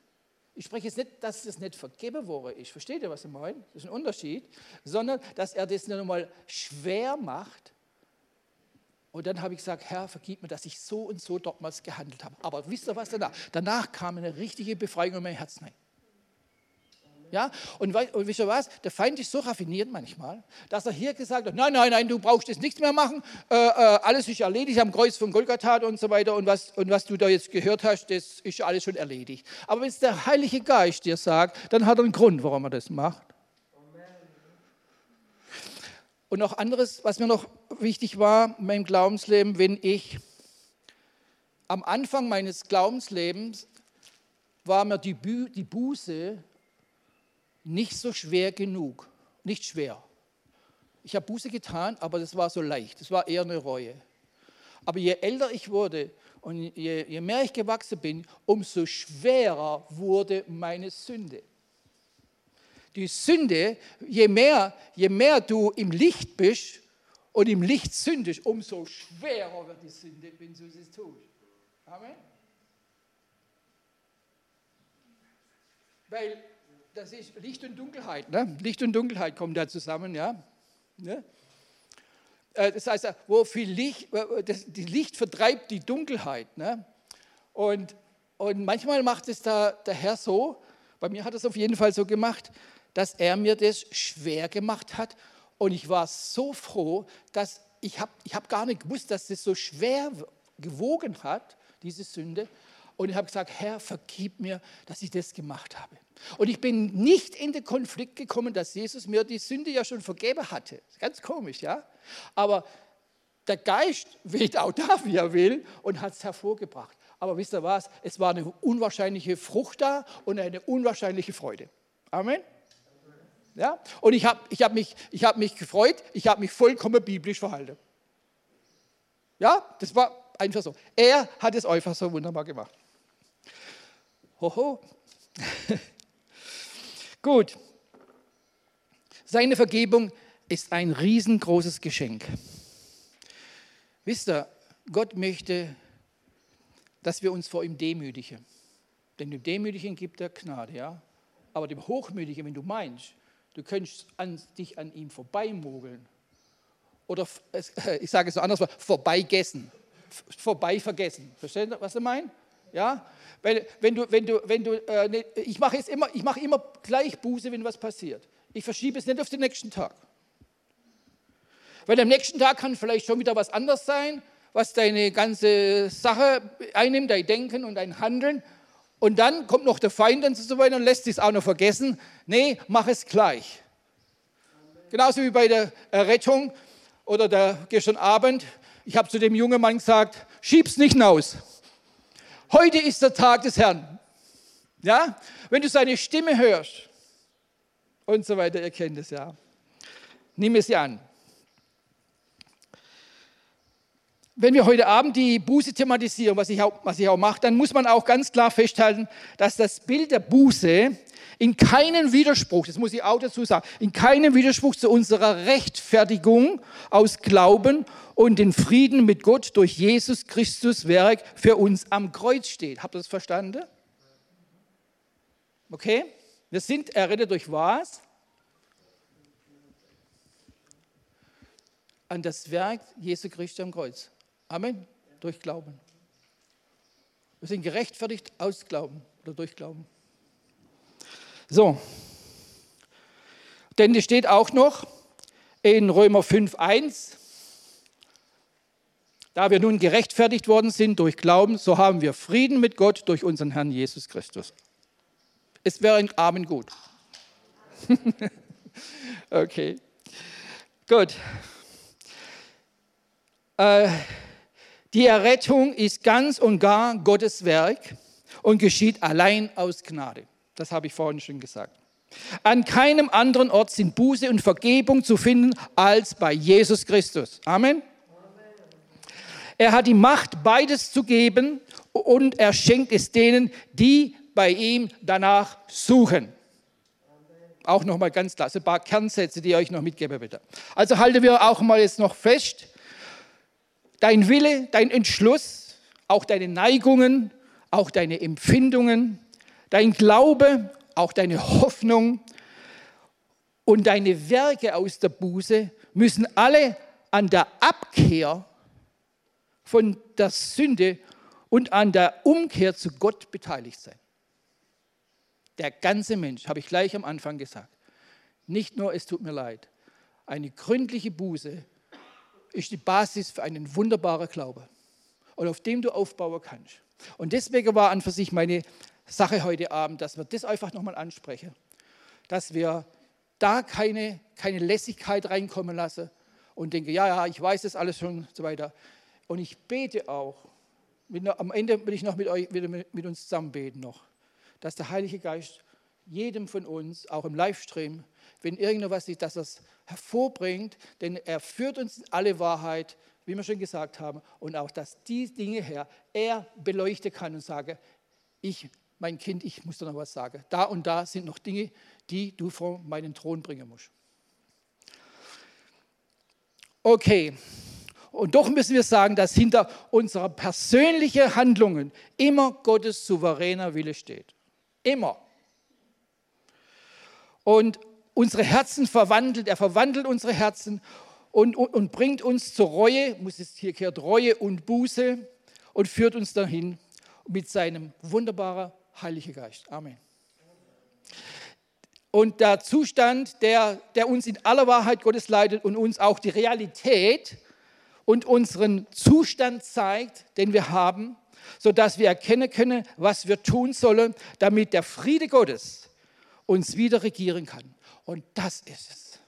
Ich spreche jetzt nicht, dass das nicht vergeben wurde ist. Versteht ihr, was ich meine? Das ist ein Unterschied. Sondern, dass er das noch mal schwer macht. Und dann habe ich gesagt, Herr, vergib mir, dass ich so und so damals gehandelt habe. Aber wisst ihr was danach? Danach kam eine richtige Befreiung in mein Herz hinein. Ja? Und, und wisst ihr was? Der Feind ist so raffiniert manchmal, dass er hier gesagt hat, nein, nein, nein, du brauchst jetzt nichts mehr machen, äh, äh, alles ist erledigt am Kreuz von Golgatha und so weiter und was, und was du da jetzt gehört hast, das ist alles schon erledigt. Aber wenn es der Heilige Geist dir sagt, dann hat er einen Grund, warum er das macht. Und noch anderes, was mir noch wichtig war in meinem Glaubensleben, wenn ich am Anfang meines Glaubenslebens war mir die, Buße nicht so schwer genug, nicht schwer. Ich habe Buße getan, aber das war so leicht, das war eher eine Reue. Aber je älter ich wurde und je, je mehr ich gewachsen bin, umso schwerer wurde meine Sünde. Die Sünde, je mehr, je mehr du im Licht bist und im Licht sündest, umso schwerer wird die Sünde, wenn du es tust. Amen. Weil das ist Licht und Dunkelheit. Ne? Licht und Dunkelheit kommen da zusammen. Ja? Ne? Äh, das heißt, wo viel Licht, äh, das, Licht vertreibt die Dunkelheit. Ne? Und, und manchmal macht es da, der Herr so, bei mir hat es auf jeden Fall so gemacht, dass er mir das schwer gemacht hat. Und ich war so froh, dass ich habe ich hab gar nicht gewusst, dass das so schwer gewogen hat, diese Sünde. Und ich habe gesagt, Herr, vergib mir, dass ich das gemacht habe. Und ich bin nicht in den Konflikt gekommen, dass Jesus mir die Sünde ja schon vergeben hatte. Ganz komisch, ja? Aber der Geist weht auch da, wie er will, und hat es hervorgebracht. Aber wisst ihr was? Es war eine unwahrscheinliche Frucht da und eine unwahrscheinliche Freude. Amen. Ja? Und ich habe ich hab mich, hab mich gefreut, ich habe mich vollkommen biblisch verhalten. Ja, das war einfach so. Er hat es einfach so wunderbar gemacht. Hoho. Gut. Seine Vergebung ist ein riesengroßes Geschenk. Wisst ihr, Gott möchte, dass wir uns vor ihm demütigen. Denn dem Demütigen gibt er Gnade, ja. Aber dem Hochmütigen, wenn du meinst, du könntest an, dich an ihm vorbeimogeln oder, ich sage es so anders, vorbeigessen, vorbeivergessen. Verstehen Sie, was ich meine? Ja? Weil, wenn du, wenn du, wenn du, äh, ne, ich mache jetzt immer, ich mache immer gleich Buße, wenn was passiert. Ich verschiebe es nicht auf den nächsten Tag. Weil am nächsten Tag kann vielleicht schon wieder was anderes sein, was deine ganze Sache einnimmt, dein Denken und dein Handeln. Und dann kommt noch der Feind und so weiter und lässt es auch noch vergessen. Nee, mach es gleich. Genauso wie bei der Errettung oder der gestern Abend. Ich habe zu dem jungen Mann gesagt, schieb's nicht hinaus. Heute ist der Tag des Herrn. Ja? Wenn du seine Stimme hörst und so weiter, ihr kennt es ja. Nimm es dir an. Wenn wir heute Abend die Buße thematisieren, was ich, auch, was ich auch mache, dann muss man auch ganz klar festhalten, dass das Bild der Buße in keinen Widerspruch, das muss ich auch dazu sagen, in keinen Widerspruch zu unserer Rechtfertigung aus Glauben und den Frieden mit Gott durch Jesus Christus Werk für uns am Kreuz steht. Habt ihr das verstanden? Okay? Wir sind errettet durch was? An das Werk Jesu Christi am Kreuz. Amen. Durch Glauben. Wir sind gerechtfertigt aus Glauben oder durch Glauben. So. Denn es steht auch noch in Römer 5,1, da wir nun gerechtfertigt worden sind durch Glauben, so haben wir Frieden mit Gott durch unseren Herrn Jesus Christus. Es wäre ein Amen gut. okay, gut. Äh, die Errettung ist ganz und gar Gottes Werk und geschieht allein aus Gnade. Das habe ich vorhin schon gesagt. An keinem anderen Ort sind Buße und Vergebung zu finden als bei Jesus Christus. Amen. Er hat die Macht, beides zu geben und er schenkt es denen, die bei ihm danach suchen. Auch nochmal ganz klar, ein paar Kernsätze, die ich euch noch mitgebe, bitte. Also halten wir auch mal jetzt noch fest, dein Wille, dein Entschluss, auch deine Neigungen, auch deine Empfindungen, Dein Glaube, auch deine Hoffnung und deine Werke aus der Buße müssen alle an der Abkehr von der Sünde und an der Umkehr zu Gott beteiligt sein. Der ganze Mensch, habe ich gleich am Anfang gesagt. Nicht nur, es tut mir leid. Eine gründliche Buße ist die Basis für einen wunderbaren Glaube und auf dem du aufbauen kannst. Und deswegen war an für sich meine Sache heute Abend, dass wir das einfach nochmal ansprechen, dass wir da keine, keine Lässigkeit reinkommen lassen und denken, ja, ja, ich weiß das alles schon und so weiter. Und ich bete auch, mit, am Ende will ich noch mit euch, wieder mit, mit uns zusammen beten noch, dass der Heilige Geist jedem von uns, auch im Livestream, wenn irgendwas ist, dass er es hervorbringt, denn er führt uns in alle Wahrheit, wie wir schon gesagt haben, und auch, dass die Dinge her er beleuchten kann und sage, ich, mein Kind, ich muss dir noch was sagen. Da und da sind noch Dinge, die du vor meinen Thron bringen musst. Okay, und doch müssen wir sagen, dass hinter unserer persönlichen Handlungen immer Gottes souveräner Wille steht. Immer. Und unsere Herzen verwandelt, er verwandelt unsere Herzen und, und, und bringt uns zur Reue, muss es hier kehrt Reue und Buße und führt uns dahin mit seinem wunderbaren Heiligen Geist. Amen. Und der Zustand, der, der uns in aller Wahrheit Gottes leitet und uns auch die Realität und unseren Zustand zeigt, den wir haben, sodass wir erkennen können, was wir tun sollen, damit der Friede Gottes uns wieder regieren kann. Und das ist es.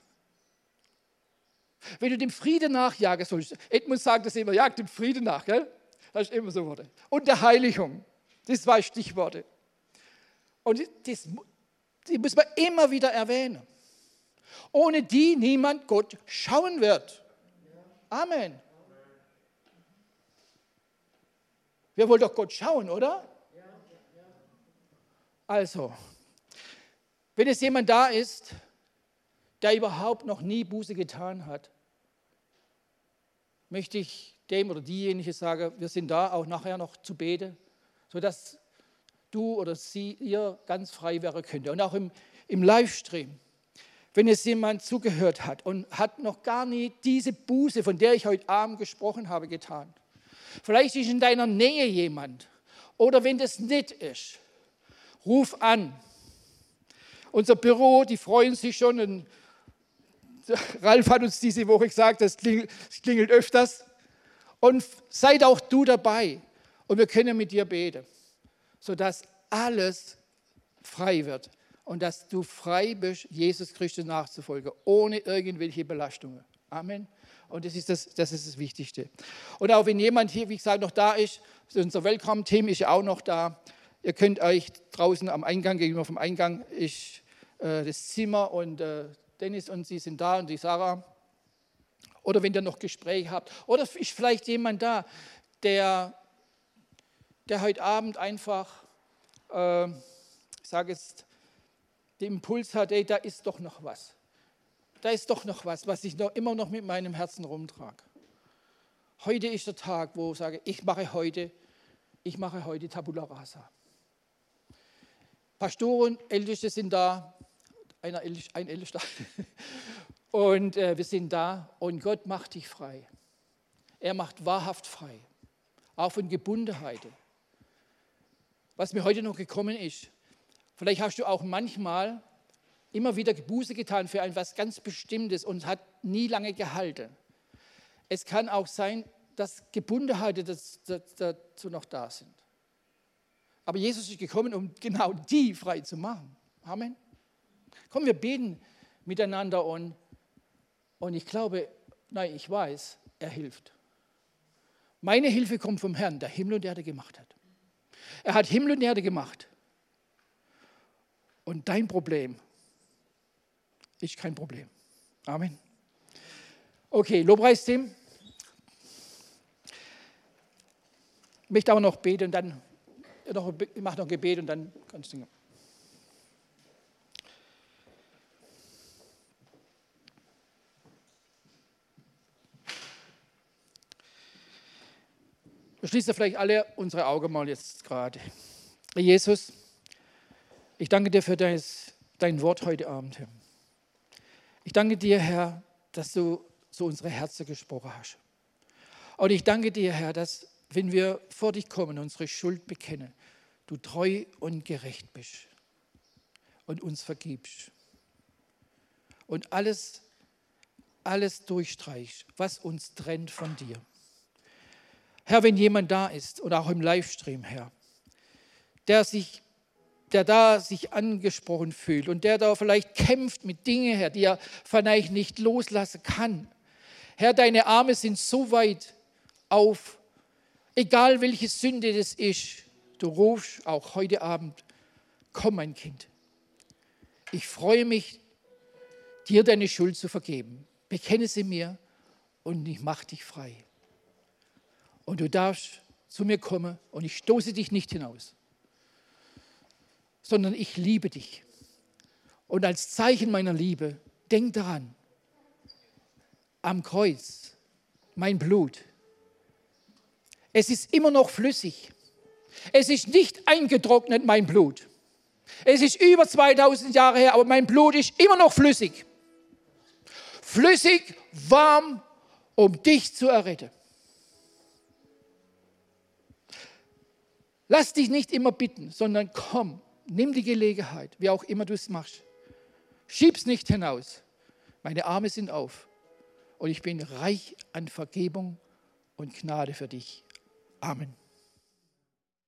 Wenn du dem Frieden nachjagen sollst, Edmund sagt das immer, jagt dem Frieden nach, gell? Das ist immer so Worte. Und der Heiligung, das sind zwei Stichworte. Und das, die muss man immer wieder erwähnen. Ohne die niemand Gott schauen wird. Amen. Wir wollen doch Gott schauen, oder? Also, wenn es jemand da ist, der überhaupt noch nie Buße getan hat, möchte ich dem oder diejenige sagen, wir sind da auch nachher noch zu beten, sodass du oder sie, ihr ganz frei werden könnt. Und auch im, im Livestream, wenn es jemand zugehört hat und hat noch gar nie diese Buße, von der ich heute Abend gesprochen habe, getan. Vielleicht ist in deiner Nähe jemand. Oder wenn das nicht ist, ruf an. Unser Büro, die freuen sich schon. Ralf hat uns diese Woche gesagt, das klingelt, das klingelt öfters. Und seid auch du dabei. Und wir können mit dir beten, sodass alles frei wird und dass du frei bist, Jesus Christus nachzufolgen, ohne irgendwelche Belastungen. Amen. Und das ist das, das ist das Wichtigste. Und auch wenn jemand hier, wie gesagt, noch da ist, unser Welcome-Team ist ja auch noch da. Ihr könnt euch draußen am Eingang, gegenüber vom Eingang, ist äh, das Zimmer und äh, Dennis und sie sind da und die Sarah. Oder wenn ihr noch Gespräche habt. Oder ist vielleicht jemand da, der, der heute Abend einfach, äh, ich sage jetzt, den Impuls hat, ey, da ist doch noch was da ist doch noch was, was ich noch, immer noch mit meinem Herzen rumtrage. Heute ist der Tag, wo ich sage, ich mache heute, ich mache heute Tabula Rasa. Pastoren, Älteste sind da, einer, ein Ältester. Und äh, wir sind da und Gott macht dich frei. Er macht wahrhaft frei, auch von Gebundenheiten. Was mir heute noch gekommen ist, vielleicht hast du auch manchmal immer wieder Buße getan für etwas ganz Bestimmtes und hat nie lange gehalten. Es kann auch sein, dass Gebundenheiten dazu noch da sind. Aber Jesus ist gekommen, um genau die frei zu machen. Amen. Komm, wir beten miteinander und, und ich glaube, nein, ich weiß, er hilft. Meine Hilfe kommt vom Herrn, der Himmel und Erde gemacht hat. Er hat Himmel und Erde gemacht. Und dein Problem ist kein Problem. Amen. Okay, Lobpreisteam. Ich möchte aber noch beten und dann, ich mache noch Gebet und dann kannst du singen. Schließen vielleicht alle unsere Augen mal jetzt gerade. Jesus, Ich danke dir für das, dein Wort heute Abend, Herr. Ich danke dir, Herr, dass du so unsere Herzen gesprochen hast. Und ich danke dir, Herr, dass wenn wir vor dich kommen, unsere Schuld bekennen, du treu und gerecht bist und uns vergibst. Und alles, alles durchstreichst, was uns trennt von dir. Herr, wenn jemand da ist oder auch im Livestream, Herr, der sich der da sich angesprochen fühlt und der da vielleicht kämpft mit Dingen, Herr, die er vielleicht nicht loslassen kann. Herr, deine Arme sind so weit auf, egal welche Sünde das ist, du rufst auch heute Abend, komm mein Kind. Ich freue mich, dir deine Schuld zu vergeben. Bekenne sie mir und ich mache dich frei. Und du darfst zu mir kommen und ich stoße dich nicht hinaus, sondern ich liebe dich. Und als Zeichen meiner Liebe, denk daran, am Kreuz, mein Blut, es ist immer noch flüssig. Es ist nicht eingetrocknet, mein Blut. Es ist über 2000 Jahre her, aber mein Blut ist immer noch flüssig. Flüssig, warm, um dich zu erretten. Lass dich nicht immer bitten, sondern komm, nimm die Gelegenheit, wie auch immer du es machst. Schieb's nicht hinaus. Meine Arme sind auf und ich bin reich an Vergebung und Gnade für dich. Amen.